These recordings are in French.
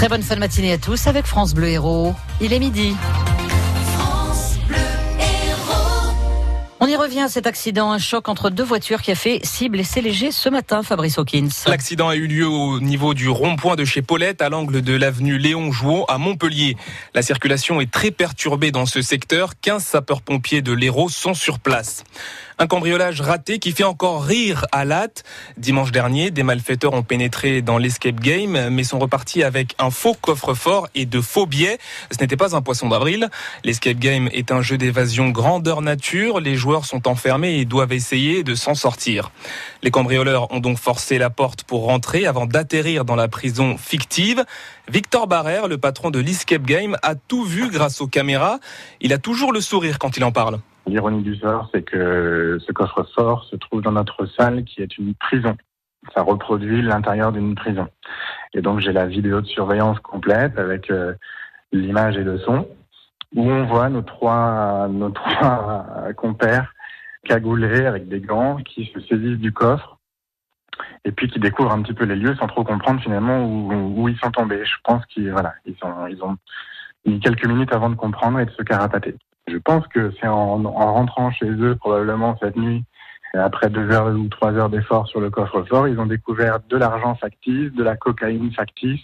Très bonne fin de matinée à tous avec France Bleu Héros. Il est midi. On y revient à cet accident, un choc entre deux voitures qui a fait six blessés légers ce matin, Fabrice Hawkins. L'accident a eu lieu au niveau du rond-point de chez Paulette, à l'angle de l'avenue Léon Jouot, à Montpellier. La circulation est très perturbée dans ce secteur. 15 sapeurs-pompiers de l'Hérault sont sur place. Un cambriolage raté qui fait encore rire à Latte. Dimanche dernier, des malfaiteurs ont pénétré dans l'escape game, mais sont repartis avec un faux coffre-fort et de faux billets. Ce n'était pas un poisson d'avril. L'escape game est un jeu d'évasion grandeur nature. Les joueurs sont enfermés et doivent essayer de s'en sortir. Les cambrioleurs ont donc forcé la porte pour rentrer avant d'atterrir dans la prison fictive. Victor Barrère, le patron de l'escape game, a tout vu grâce aux caméras. Il a toujours le sourire quand il en parle. L'ironie du sort, c'est que ce coffre-fort se trouve dans notre salle qui est une prison. Ça reproduit l'intérieur d'une prison. Et donc j'ai la vidéo de surveillance complète avec euh, l'image et le son où on voit nos trois, nos trois compères cagoulés avec des gants qui se saisissent du coffre et puis qui découvrent un petit peu les lieux sans trop comprendre finalement où, ils sont tombés. Je pense qu'ils voilà, ils, sont, ils ont mis quelques minutes avant de comprendre et de se carapater. Je pense que c'est en, en, rentrant chez eux, probablement cette nuit, après deux heures ou trois heures d'efforts sur le coffre-fort, ils ont découvert de l'argent factice, de la cocaïne factice,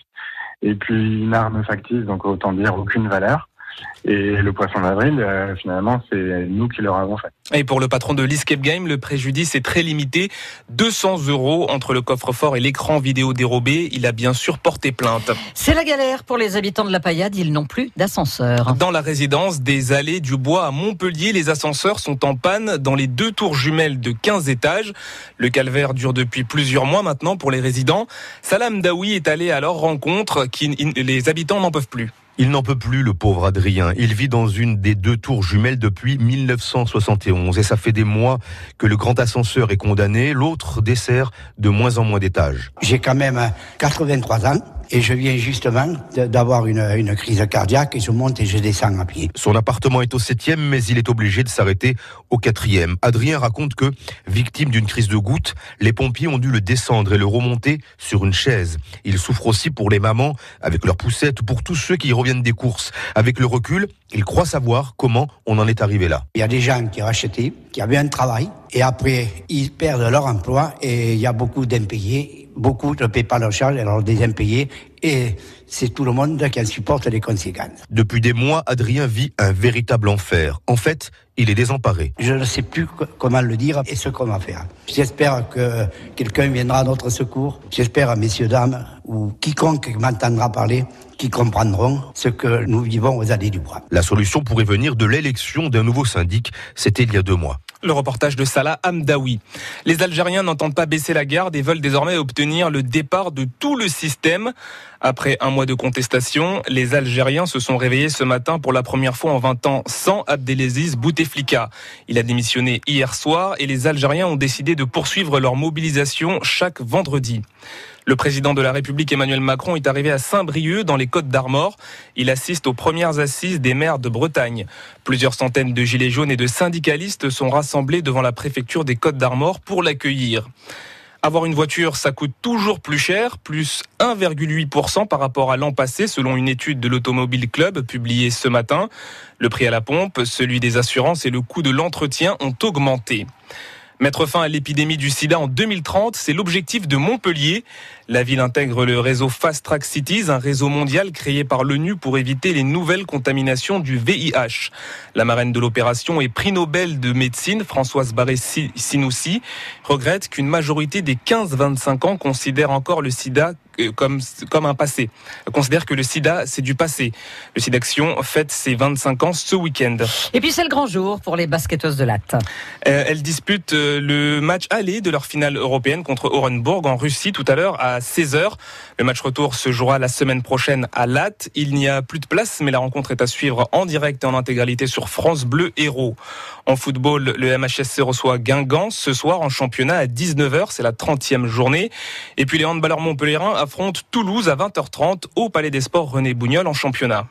et puis une arme factice, donc autant dire aucune valeur. Et le poisson d'avril, euh, finalement, c'est nous qui leur avons fait. Et pour le patron de l'Escape Game, le préjudice est très limité. 200 euros entre le coffre-fort et l'écran vidéo dérobé. Il a bien sûr porté plainte. C'est la galère pour les habitants de la Paillade. Ils n'ont plus d'ascenseur. Dans la résidence des Allées du Bois à Montpellier, les ascenseurs sont en panne dans les deux tours jumelles de 15 étages. Le calvaire dure depuis plusieurs mois maintenant pour les résidents. Salam Daoui est allé à leur rencontre. Qui, les habitants n'en peuvent plus. Il n'en peut plus, le pauvre Adrien. Il vit dans une des deux tours jumelles depuis 1971 et ça fait des mois que le grand ascenseur est condamné. L'autre dessert de moins en moins d'étages. J'ai quand même 83 ans et je viens justement d'avoir une, une, crise cardiaque et je monte et je descends à pied. Son appartement est au septième, mais il est obligé de s'arrêter au quatrième. Adrien raconte que, victime d'une crise de goutte, les pompiers ont dû le descendre et le remonter sur une chaise. Il souffre aussi pour les mamans avec leurs poussettes, pour tous ceux qui reviennent des courses. Avec le recul, il croit savoir comment on en est arrivé là. Il y a des gens qui ont acheté, qui avaient un travail, et après, ils perdent leur emploi et il y a beaucoup d'impayés beaucoup ne paient pas leur charge, alors des impayés, et c'est tout le monde qui en supporte les conséquences. Depuis des mois, Adrien vit un véritable enfer. En fait, il est désemparé. Je ne sais plus comment le dire et ce qu'on va faire. J'espère que quelqu'un viendra à notre secours. J'espère, messieurs, dames, ou quiconque m'entendra parler, qui comprendront ce que nous vivons aux allées du bois. La solution pourrait venir de l'élection d'un nouveau syndic. C'était il y a deux mois. Le reportage de Salah Hamdaoui. Les Algériens n'entendent pas baisser la garde et veulent désormais obtenir le départ de tout le système. Après un mois de contestation, les Algériens se sont réveillés ce matin pour la première fois en 20 ans sans Abdelaziz Bouteflika. Il a démissionné hier soir et les Algériens ont décidé de poursuivre leur mobilisation chaque vendredi. Le président de la République Emmanuel Macron est arrivé à Saint-Brieuc dans les Côtes d'Armor. Il assiste aux premières assises des maires de Bretagne. Plusieurs centaines de gilets jaunes et de syndicalistes sont rassemblés devant la préfecture des Côtes d'Armor pour l'accueillir. Avoir une voiture, ça coûte toujours plus cher, plus 1,8% par rapport à l'an passé, selon une étude de l'Automobile Club publiée ce matin. Le prix à la pompe, celui des assurances et le coût de l'entretien ont augmenté. Mettre fin à l'épidémie du sida en 2030, c'est l'objectif de Montpellier. La ville intègre le réseau Fast Track Cities, un réseau mondial créé par l'ONU pour éviter les nouvelles contaminations du VIH. La marraine de l'opération est prix Nobel de médecine, Françoise Barré-Sinoussi, regrette qu'une majorité des 15-25 ans considère encore le sida comme, comme un passé. Considère que le sida, c'est du passé. Le SIDAction fête ses 25 ans ce week-end. Et puis c'est le grand jour pour les basketteuses de Latte. Euh, elles disputent euh, le match aller de leur finale européenne contre Orenburg en Russie tout à l'heure à 16h. Le match retour se jouera la semaine prochaine à Latte. Il n'y a plus de place, mais la rencontre est à suivre en direct et en intégralité sur France Bleu Héros. En football, le MHSC reçoit Guingamp ce soir en championnat à 19h. C'est la 30e journée. Et puis les handballeurs montpelliérains affrontent Toulouse à 20h30 au Palais des Sports René Bougnol en championnat.